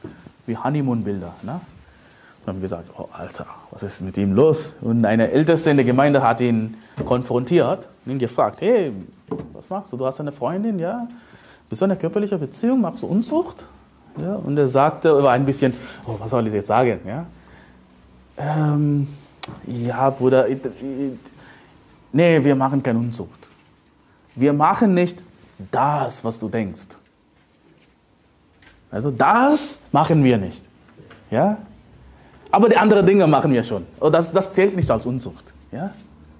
wie Honeymoon-Bilder. Ne? Und haben gesagt, oh Alter, was ist mit ihm los? Und eine Älteste in der Gemeinde hat ihn konfrontiert und ihn gefragt, hey, was machst du? Du hast eine Freundin, ja? Bist du in einer körperlichen Beziehung? Machst du Unzucht? Ja? Und er sagte, war ein bisschen, oh, was soll ich jetzt sagen? Ja, ähm, ja Bruder, ich, ich, nee, wir machen keine Unzucht. Wir machen nicht das, was du denkst. Also das machen wir nicht. Ja? Aber die anderen Dinge machen wir schon. Und das, das zählt nicht als Unzucht. Ja?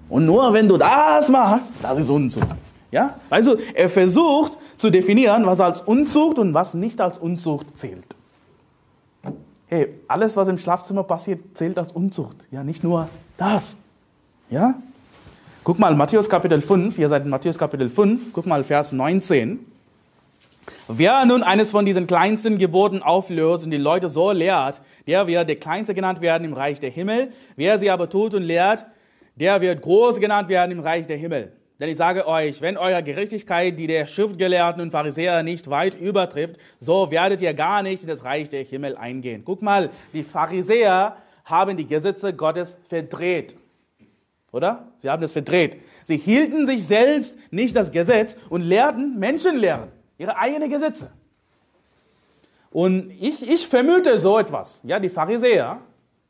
Und nur wenn du das machst, das ist Unzucht. Ja? Also er versucht zu definieren, was als Unzucht und was nicht als Unzucht zählt. Hey, alles, was im Schlafzimmer passiert, zählt als Unzucht. Ja, nicht nur das. Ja? Guck mal, Matthäus Kapitel 5, ihr seid in Matthäus Kapitel 5, guck mal Vers 19. Wer nun eines von diesen kleinsten Geboten auflöst und die Leute so lehrt, der wird der Kleinste genannt werden im Reich der Himmel. Wer sie aber tut und lehrt, der wird groß genannt werden im Reich der Himmel. Denn ich sage euch, wenn eure Gerechtigkeit die der Schriftgelehrten und Pharisäer nicht weit übertrifft, so werdet ihr gar nicht in das Reich der Himmel eingehen. Guck mal, die Pharisäer haben die Gesetze Gottes verdreht. Oder? Sie haben es verdreht. Sie hielten sich selbst nicht das Gesetz und lehrten Menschenlehren ihre eigenen Gesetze. Und ich, ich vermute so etwas. Ja, die Pharisäer,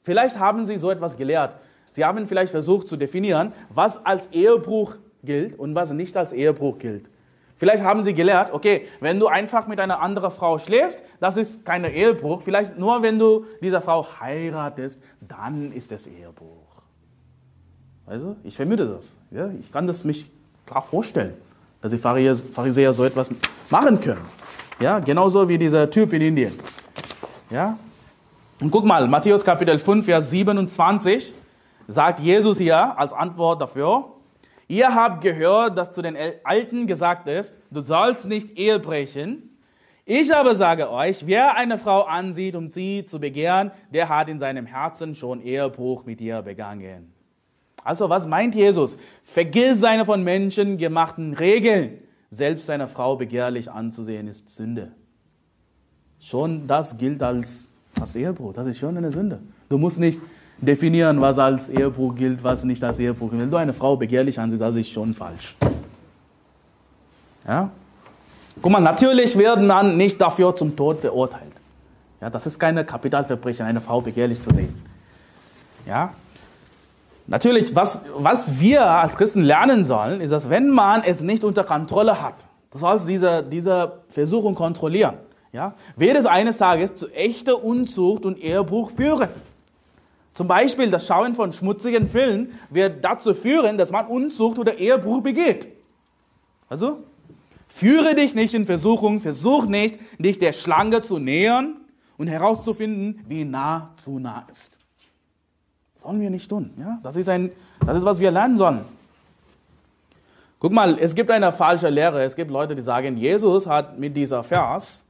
vielleicht haben sie so etwas gelehrt. Sie haben vielleicht versucht zu definieren, was als Ehebruch gilt und was nicht als Ehebruch gilt. Vielleicht haben sie gelehrt, okay, wenn du einfach mit einer anderen Frau schläfst, das ist kein Ehebruch. Vielleicht nur, wenn du diese Frau heiratest, dann ist es Ehebruch. Also, ich vermute das. Ja, ich kann das mich klar vorstellen dass die Pharisäer so etwas machen können. Ja, genauso wie dieser Typ in Indien. Ja? Und guck mal, Matthäus Kapitel 5, Vers 27 sagt Jesus hier als Antwort dafür, ihr habt gehört, dass zu den Alten gesagt ist, du sollst nicht Ehe brechen. Ich aber sage euch, wer eine Frau ansieht, um sie zu begehren, der hat in seinem Herzen schon Ehebruch mit ihr begangen. Also was meint Jesus? Vergiss seine von Menschen gemachten Regeln. Selbst eine Frau begehrlich anzusehen ist Sünde. Schon das gilt als, als Ehebruch. Das ist schon eine Sünde. Du musst nicht definieren, was als Ehebruch gilt, was nicht als Ehebruch gilt. Wenn du eine Frau begehrlich ansiehst, das ist schon falsch. Ja? Guck mal, natürlich werden man nicht dafür zum Tod verurteilt. Ja, das ist keine Kapitalverbrechen, eine Frau begehrlich zu sehen. Ja? Natürlich, was, was wir als Christen lernen sollen, ist, dass wenn man es nicht unter Kontrolle hat, das heißt, diese, diese Versuchung kontrollieren, ja, wird es eines Tages zu echter Unzucht und Ehebruch führen. Zum Beispiel das Schauen von schmutzigen Filmen wird dazu führen, dass man Unzucht oder Ehebruch begeht. Also, führe dich nicht in Versuchung, versuch nicht, dich der Schlange zu nähern und herauszufinden, wie nah zu nah ist. Das sollen wir nicht tun. Ja? Das, ist ein, das ist, was wir lernen sollen. Guck mal, es gibt eine falsche Lehre. Es gibt Leute, die sagen, Jesus hat mit dieser Vers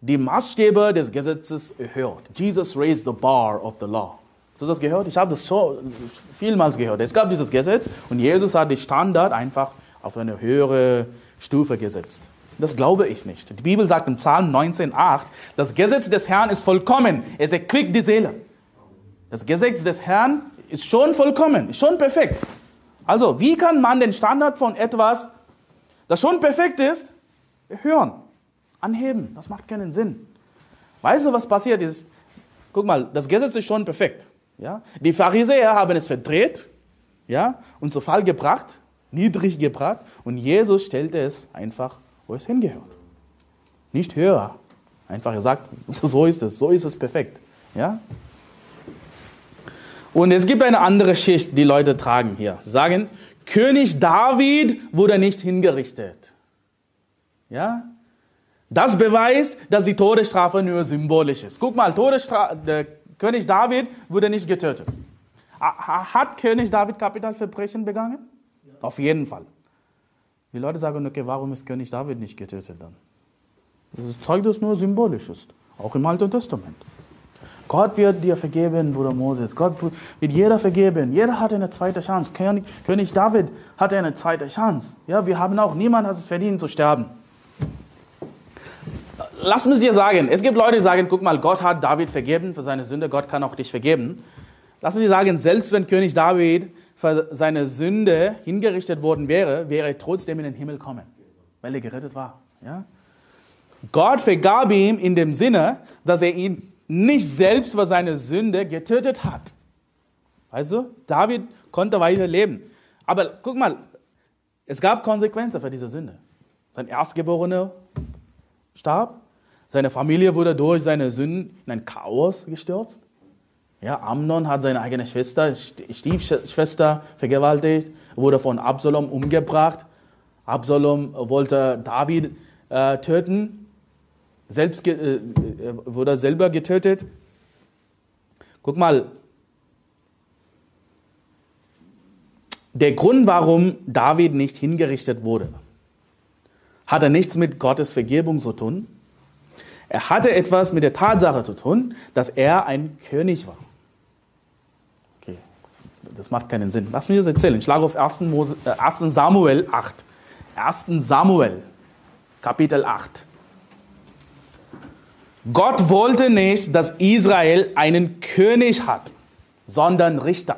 die Maßstäbe des Gesetzes erhöht. Jesus raised the bar of the law. Hast du das gehört? Ich habe das schon vielmals gehört. Es gab dieses Gesetz und Jesus hat den Standard einfach auf eine höhere Stufe gesetzt. Das glaube ich nicht. Die Bibel sagt im Psalm 19,8, das Gesetz des Herrn ist vollkommen. Es erquickt die Seele. Das Gesetz des Herrn ist schon vollkommen, ist schon perfekt. Also, wie kann man den Standard von etwas, das schon perfekt ist, hören, anheben? Das macht keinen Sinn. Weißt du, was passiert ist? Guck mal, das Gesetz ist schon perfekt. Ja? Die Pharisäer haben es verdreht ja? und zu Fall gebracht, niedrig gebracht und Jesus stellte es einfach, wo es hingehört. Nicht höher. Einfach gesagt, [LAUGHS] so ist es, so ist es perfekt. Ja? Und es gibt eine andere Schicht, die Leute tragen hier. Sagen, König David wurde nicht hingerichtet. Ja? Das beweist, dass die Todesstrafe nur symbolisch ist. Guck mal, Todesstrafe, König David wurde nicht getötet. Hat König David Kapitalverbrechen begangen? Ja. Auf jeden Fall. Die Leute sagen, okay, warum ist König David nicht getötet dann? Das zeigt, dass nur symbolisch ist. Auch im Alten Testament. Gott wird dir vergeben, Bruder Moses. Gott wird jeder vergeben. Jeder hat eine zweite Chance. König, König David hatte eine zweite Chance. Ja, wir haben auch, niemand hat es verdient zu sterben lass mich dir sagen, es gibt Leute, die sagen, guck mal, Gott hat David vergeben für seine Sünde, Gott kann auch dich vergeben. Lass mich dir sagen, selbst wenn König David für seine Sünde hingerichtet worden wäre, wäre er trotzdem in den Himmel kommen, weil er gerettet war. Ja? Gott vergab ihm in dem Sinne, dass er ihn nicht selbst für seine Sünde getötet hat. Weißt du, David konnte weiter leben. Aber guck mal, es gab Konsequenzen für diese Sünde. Sein Erstgeborener starb, seine Familie wurde durch seine Sünden in ein Chaos gestürzt. Ja, Amnon hat seine eigene Schwester, Stiefschwester vergewaltigt, wurde von Absalom umgebracht. Absalom wollte David äh, töten, selbst äh, wurde selber getötet. Guck mal, der Grund, warum David nicht hingerichtet wurde, hatte nichts mit Gottes Vergebung zu tun, er hatte etwas mit der Tatsache zu tun, dass er ein König war. Okay, das macht keinen Sinn. Lass mich das erzählen. Ich schlage auf 1. Mose, äh, 1. Samuel 8. 1. Samuel, Kapitel 8. Gott wollte nicht, dass Israel einen König hat, sondern Richter.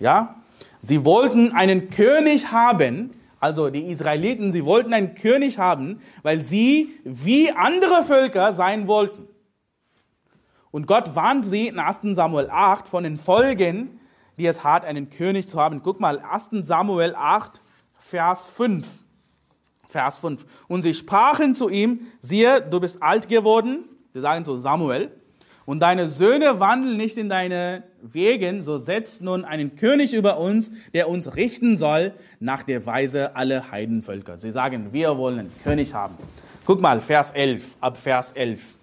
Ja? Sie wollten einen König haben, also die Israeliten, sie wollten einen König haben, weil sie wie andere Völker sein wollten. Und Gott warnt sie in 1 Samuel 8 von den Folgen, die es hat, einen König zu haben. Guck mal, 1 Samuel 8, Vers 5. Vers 5. Und sie sprachen zu ihm, siehe, du bist alt geworden, wir sagen zu Samuel, und deine Söhne wandeln nicht in deine Wegen, so setzt nun einen König über uns, der uns richten soll nach der Weise aller Heidenvölker. Sie sagen, wir wollen einen König haben. Guck mal, Vers 11, ab Vers 11.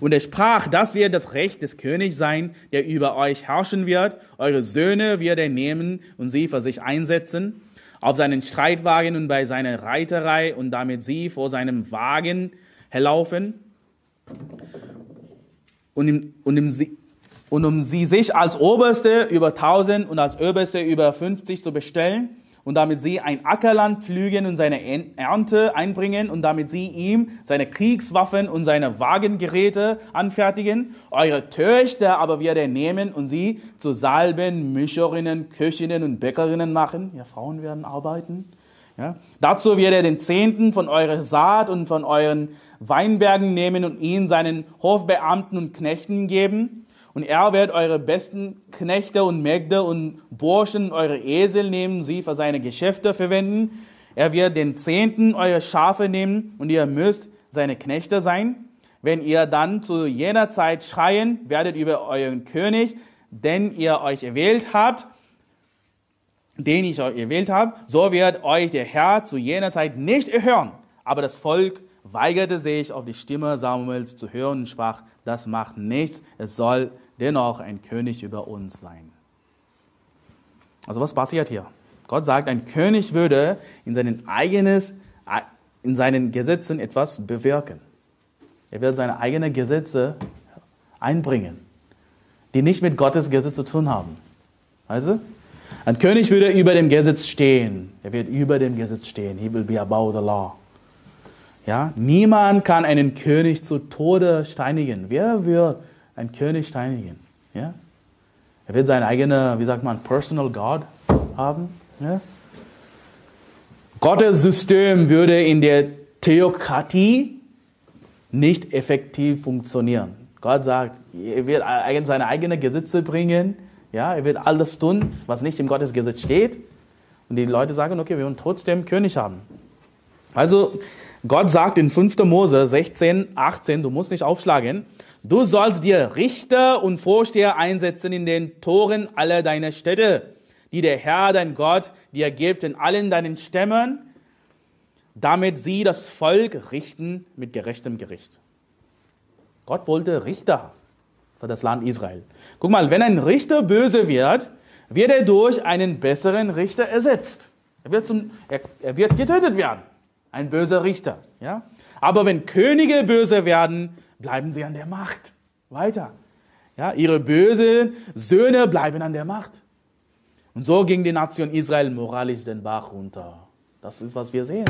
Und er sprach, das wird das Recht des Königs sein, der über euch herrschen wird. Eure Söhne wird er nehmen und sie für sich einsetzen, auf seinen Streitwagen und bei seiner Reiterei und damit sie vor seinem Wagen herlaufen und, im, und, im, und um sie sich als Oberste über 1000 und als Oberste über 50 zu bestellen und damit sie ein Ackerland pflügen und seine Ernte einbringen und damit sie ihm seine Kriegswaffen und seine Wagengeräte anfertigen. Eure Töchter aber wird er nehmen und sie zu Salben, Mischerinnen, Köchinnen und Bäckerinnen machen. Ja, Frauen werden arbeiten. Ja. Dazu wird er den Zehnten von eurer Saat und von euren Weinbergen nehmen und ihn seinen Hofbeamten und Knechten geben. Und er wird eure besten Knechte und Mägde und Burschen, eure Esel nehmen, sie für seine Geschäfte verwenden. Er wird den Zehnten eurer Schafe nehmen und ihr müsst seine Knechte sein. wenn ihr dann zu jener Zeit schreien werdet über euren König, den ihr euch erwählt habt, den ich euch erwählt habe, so wird euch der Herr zu jener Zeit nicht erhören. Aber das Volk weigerte sich, auf die Stimme Samuels zu hören und sprach, das macht nichts, es soll dennoch ein König über uns sein. Also was passiert hier? Gott sagt, ein König würde in seinen, eigenes, in seinen Gesetzen etwas bewirken. Er wird seine eigenen Gesetze einbringen, die nicht mit Gottes Gesetz zu tun haben. Also, ein König würde über dem Gesetz stehen. Er wird über dem Gesetz stehen. He will be above the law. Ja, niemand kann einen König zu Tode steinigen. Wer wird einen König steinigen? Ja? Er wird seine eigene, wie sagt man, personal God haben. Ja? Gottes System würde in der Theokratie nicht effektiv funktionieren. Gott sagt, er wird seine eigenen Gesetze bringen, ja, er wird alles tun, was nicht im Gottesgesetz steht. Und die Leute sagen, okay, wir wollen trotzdem König haben. Also Gott sagt in 5. Mose 16, 18, du musst nicht aufschlagen, du sollst dir Richter und Vorsteher einsetzen in den Toren aller deiner Städte, die der Herr, dein Gott, dir gibt in allen deinen Stämmen, damit sie das Volk richten mit gerechtem Gericht. Gott wollte Richter für das Land Israel. Guck mal, wenn ein Richter böse wird, wird er durch einen besseren Richter ersetzt. Er wird, zum, er, er wird getötet werden ein böser Richter. Ja? Aber wenn Könige böse werden, bleiben sie an der Macht. Weiter. Ja, ihre bösen Söhne bleiben an der Macht. Und so ging die Nation Israel moralisch den Bach runter. Das ist, was wir sehen.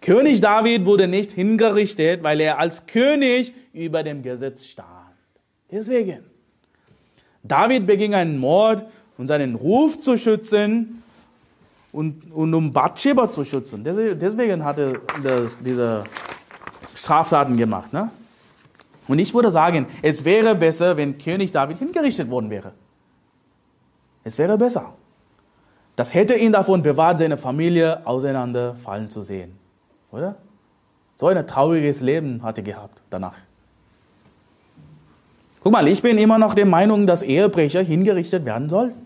König David wurde nicht hingerichtet, weil er als König über dem Gesetz stand. Deswegen. David beging einen Mord, um seinen Ruf zu schützen und, und um Bathsheba zu schützen. Deswegen hat er das, diese Straftaten gemacht. Ne? Und ich würde sagen, es wäre besser, wenn König David hingerichtet worden wäre. Es wäre besser. Das hätte ihn davon bewahrt, seine Familie auseinanderfallen zu sehen. Oder? So ein trauriges Leben hatte er gehabt danach. Guck mal, ich bin immer noch der Meinung, dass Ehebrecher hingerichtet werden sollten.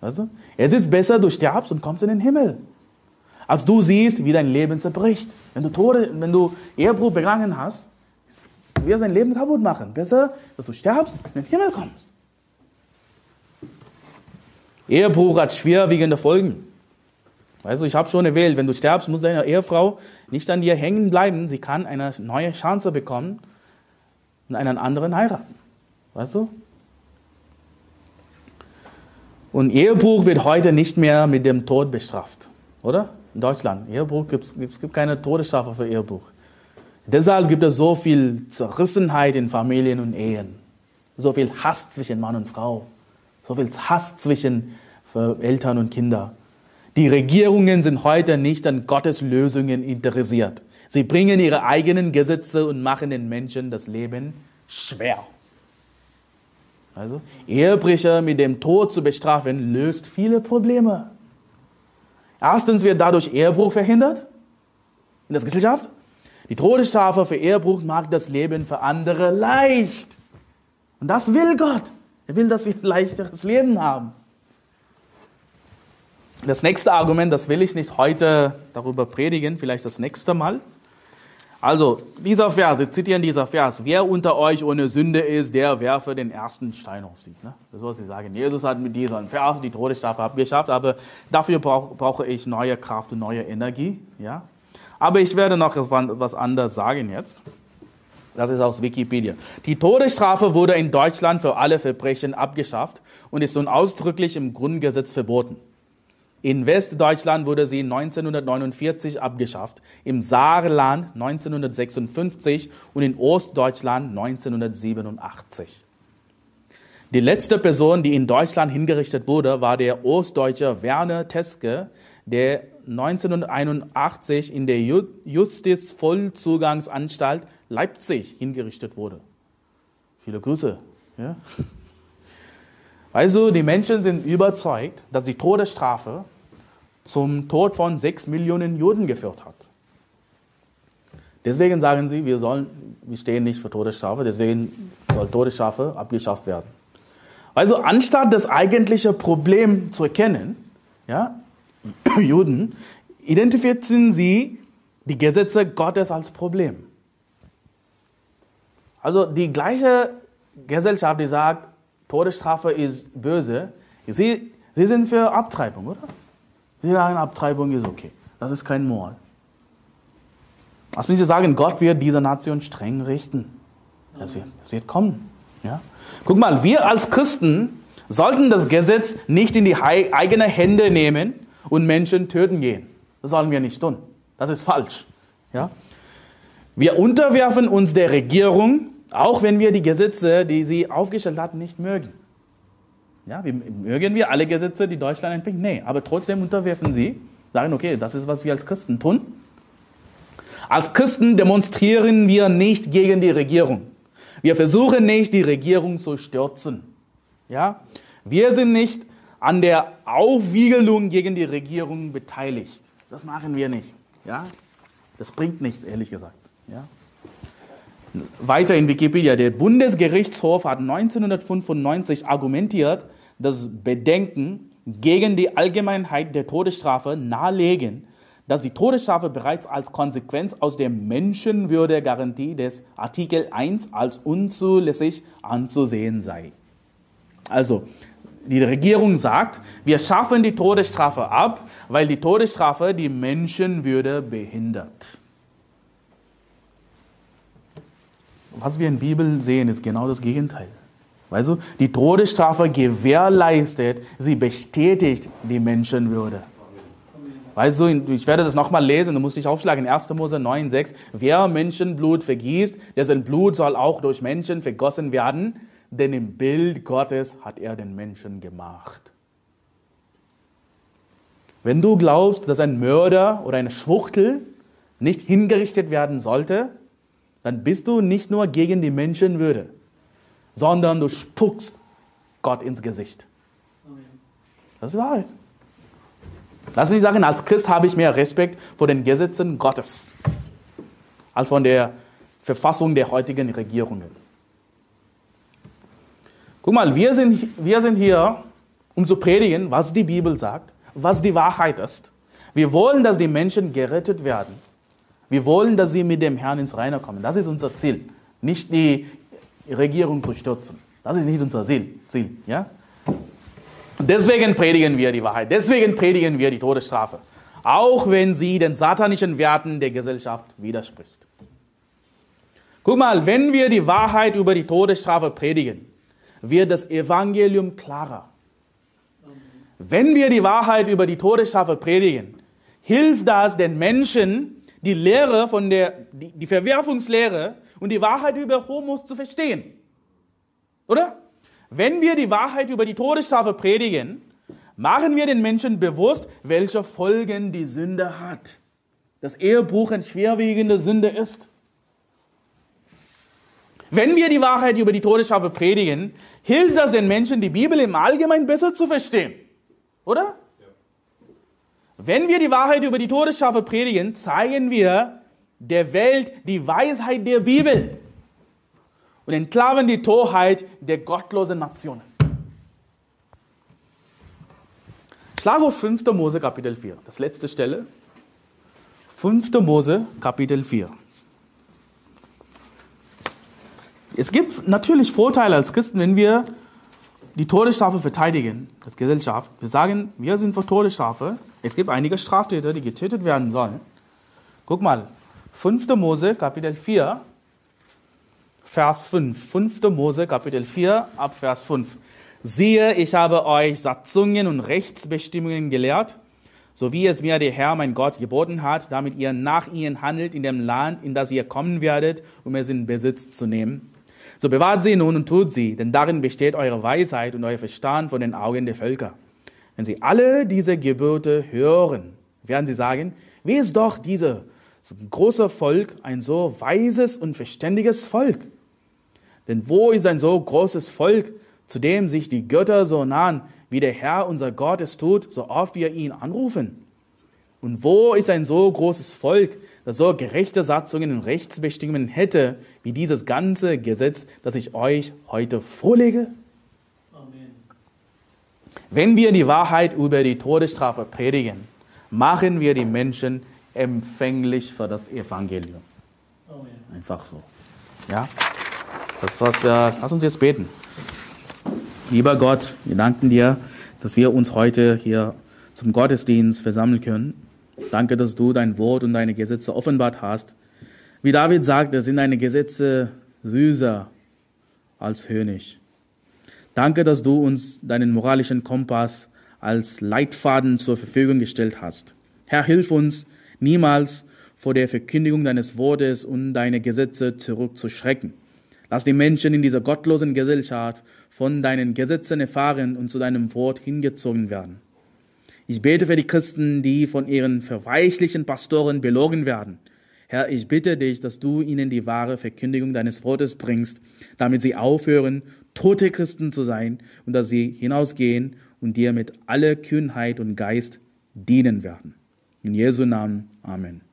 Also, es ist besser, du stirbst und kommst in den Himmel, als du siehst, wie dein Leben zerbricht. Wenn du, Tode, wenn du Ehebruch begangen hast, wird sein Leben kaputt machen. Besser, dass du stirbst und in den Himmel kommst. Ehebruch hat schwerwiegende Folgen. Du, ich habe schon erwähnt, wenn du stirbst, muss deine Ehefrau nicht an dir hängen bleiben. Sie kann eine neue Chance bekommen und einen anderen heiraten. Weißt du? Und Ehebruch wird heute nicht mehr mit dem Tod bestraft, oder? In Deutschland. Ehebruch gibt es gibt keine Todesstrafe für Ehebruch. Deshalb gibt es so viel Zerrissenheit in Familien und Ehen. So viel Hass zwischen Mann und Frau. So viel Hass zwischen Eltern und Kindern. Die Regierungen sind heute nicht an Gottes Lösungen interessiert. Sie bringen ihre eigenen Gesetze und machen den Menschen das Leben schwer. Also Ehebrecher mit dem Tod zu bestrafen, löst viele Probleme. Erstens wird dadurch Ehebruch verhindert in der Gesellschaft. Die Todesstrafe für Ehebruch macht das Leben für andere leicht. Und das will Gott. Er will, dass wir ein leichteres Leben haben. Das nächste Argument, das will ich nicht heute darüber predigen, vielleicht das nächste Mal. Also, dieser Vers, ich zitiere dieser Vers, wer unter euch ohne Sünde ist, der werfe den ersten Stein auf sie. Ne? Das soll sie sagen. Jesus hat mit diesem Vers die Todesstrafe abgeschafft, aber dafür brauch, brauche ich neue Kraft und neue Energie. Ja? Aber ich werde noch was anderes sagen jetzt. Das ist aus Wikipedia. Die Todesstrafe wurde in Deutschland für alle Verbrechen abgeschafft und ist nun ausdrücklich im Grundgesetz verboten. In Westdeutschland wurde sie 1949 abgeschafft, im Saarland 1956 und in Ostdeutschland 1987. Die letzte Person, die in Deutschland hingerichtet wurde, war der Ostdeutsche Werner Teske, der 1981 in der Justizvollzugangsanstalt Leipzig hingerichtet wurde. Viele Grüße. Ja? Also die Menschen sind überzeugt, dass die Todesstrafe zum Tod von sechs Millionen Juden geführt hat. Deswegen sagen sie, wir, sollen, wir stehen nicht für Todesstrafe, deswegen soll Todesstrafe abgeschafft werden. Also anstatt das eigentliche Problem zu erkennen, ja, [CLEARS THROAT] Juden, identifizieren sie die Gesetze Gottes als Problem. Also die gleiche Gesellschaft, die sagt, Todesstrafe ist böse, sie, sie sind für Abtreibung, oder? Sie sagen, Abtreibung ist okay. Das ist kein Mord. Was müssen Sie sagen? Gott wird diese Nation streng richten. Es wird, es wird kommen. Ja? Guck mal, wir als Christen sollten das Gesetz nicht in die eigene Hände nehmen und Menschen töten gehen. Das sollen wir nicht tun. Das ist falsch. Ja? Wir unterwerfen uns der Regierung, auch wenn wir die Gesetze, die sie aufgestellt hat, nicht mögen. Ja, wir, mögen wir alle Gesetze, die Deutschland entwickelt? Nee, aber trotzdem unterwerfen sie, sagen, okay, das ist, was wir als Christen tun. Als Christen demonstrieren wir nicht gegen die Regierung. Wir versuchen nicht, die Regierung zu stürzen. Ja? Wir sind nicht an der Aufwiegelung gegen die Regierung beteiligt. Das machen wir nicht. Ja? Das bringt nichts, ehrlich gesagt. Ja? Weiter in Wikipedia. Der Bundesgerichtshof hat 1995 argumentiert, dass Bedenken gegen die Allgemeinheit der Todesstrafe nahelegen, dass die Todesstrafe bereits als Konsequenz aus der Menschenwürdegarantie des Artikel 1 als unzulässig anzusehen sei. Also, die Regierung sagt, wir schaffen die Todesstrafe ab, weil die Todesstrafe die Menschenwürde behindert. Was wir in der Bibel sehen, ist genau das Gegenteil. Weißt du, die Todesstrafe gewährleistet, sie bestätigt die Menschenwürde. Weißt du, ich werde das nochmal lesen, du musst dich aufschlagen, in 1. Mose 9, 6. Wer Menschenblut vergießt, dessen Blut soll auch durch Menschen vergossen werden, denn im Bild Gottes hat er den Menschen gemacht. Wenn du glaubst, dass ein Mörder oder eine Schwuchtel nicht hingerichtet werden sollte, dann bist du nicht nur gegen die Menschenwürde, sondern du spuckst Gott ins Gesicht. Das ist Wahrheit. Lass mich sagen, als Christ habe ich mehr Respekt vor den Gesetzen Gottes als von der Verfassung der heutigen Regierungen. Guck mal, wir sind, wir sind hier, um zu predigen, was die Bibel sagt, was die Wahrheit ist. Wir wollen, dass die Menschen gerettet werden. Wir wollen, dass sie mit dem Herrn ins Reine kommen. Das ist unser Ziel. Nicht die Regierung zu stürzen. Das ist nicht unser Ziel. Ja? Deswegen predigen wir die Wahrheit. Deswegen predigen wir die Todesstrafe. Auch wenn sie den satanischen Werten der Gesellschaft widerspricht. Guck mal, wenn wir die Wahrheit über die Todesstrafe predigen, wird das Evangelium klarer. Wenn wir die Wahrheit über die Todesstrafe predigen, hilft das den Menschen, die Lehre von der, die, die Verwerfungslehre und die Wahrheit über Homos zu verstehen. Oder? Wenn wir die Wahrheit über die Todesstrafe predigen, machen wir den Menschen bewusst, welche Folgen die Sünde hat. Das Ehebruch eine schwerwiegende Sünde ist. Wenn wir die Wahrheit über die Todesstrafe predigen, hilft das den Menschen, die Bibel im Allgemeinen besser zu verstehen. Oder? Wenn wir die Wahrheit über die Todesstrafe predigen, zeigen wir der Welt die Weisheit der Bibel und entlarven die Torheit der gottlosen Nationen. Schlag auf 5. Mose Kapitel 4, das letzte Stelle. 5. Mose Kapitel 4. Es gibt natürlich Vorteile als Christen, wenn wir die Todesstrafe verteidigen, als Gesellschaft. Wir sagen, wir sind für Todesstrafe. Es gibt einige Straftäter, die getötet werden sollen. Guck mal, 5. Mose Kapitel 4, Vers 5. 5. Mose, Kapitel 4, ab Vers 5. Siehe, ich habe euch Satzungen und Rechtsbestimmungen gelehrt, so wie es mir der Herr, mein Gott, geboten hat, damit ihr nach ihnen handelt in dem Land, in das ihr kommen werdet, um es in Besitz zu nehmen. So bewahrt sie nun und tut sie, denn darin besteht eure Weisheit und euer Verstand von den Augen der Völker. Wenn sie alle diese Gebote hören, werden sie sagen, wie ist doch dieses große Volk ein so weises und verständiges Volk? Denn wo ist ein so großes Volk, zu dem sich die Götter so nahen, wie der Herr unser Gott es tut, so oft wir ihn anrufen? Und wo ist ein so großes Volk, das so gerechte Satzungen und Rechtsbestimmungen hätte, wie dieses ganze Gesetz, das ich euch heute vorlege? Wenn wir die Wahrheit über die Todesstrafe predigen, machen wir die Menschen empfänglich für das Evangelium. Einfach so. Ja? Das was, äh, lass uns jetzt beten. Lieber Gott, wir danken dir, dass wir uns heute hier zum Gottesdienst versammeln können. Danke, dass du dein Wort und deine Gesetze offenbart hast. Wie David sagte, sind deine Gesetze süßer als Honig. Danke, dass du uns deinen moralischen Kompass als Leitfaden zur Verfügung gestellt hast. Herr, hilf uns, niemals vor der Verkündigung deines Wortes und deine Gesetze zurückzuschrecken. Lass die Menschen in dieser gottlosen Gesellschaft von deinen Gesetzen erfahren und zu deinem Wort hingezogen werden. Ich bete für die Christen, die von ihren verweichlichen Pastoren belogen werden. Herr, ich bitte dich, dass du ihnen die wahre Verkündigung deines Wortes bringst, damit sie aufhören, tote Christen zu sein und dass sie hinausgehen und dir mit aller Kühnheit und Geist dienen werden. In Jesu Namen. Amen.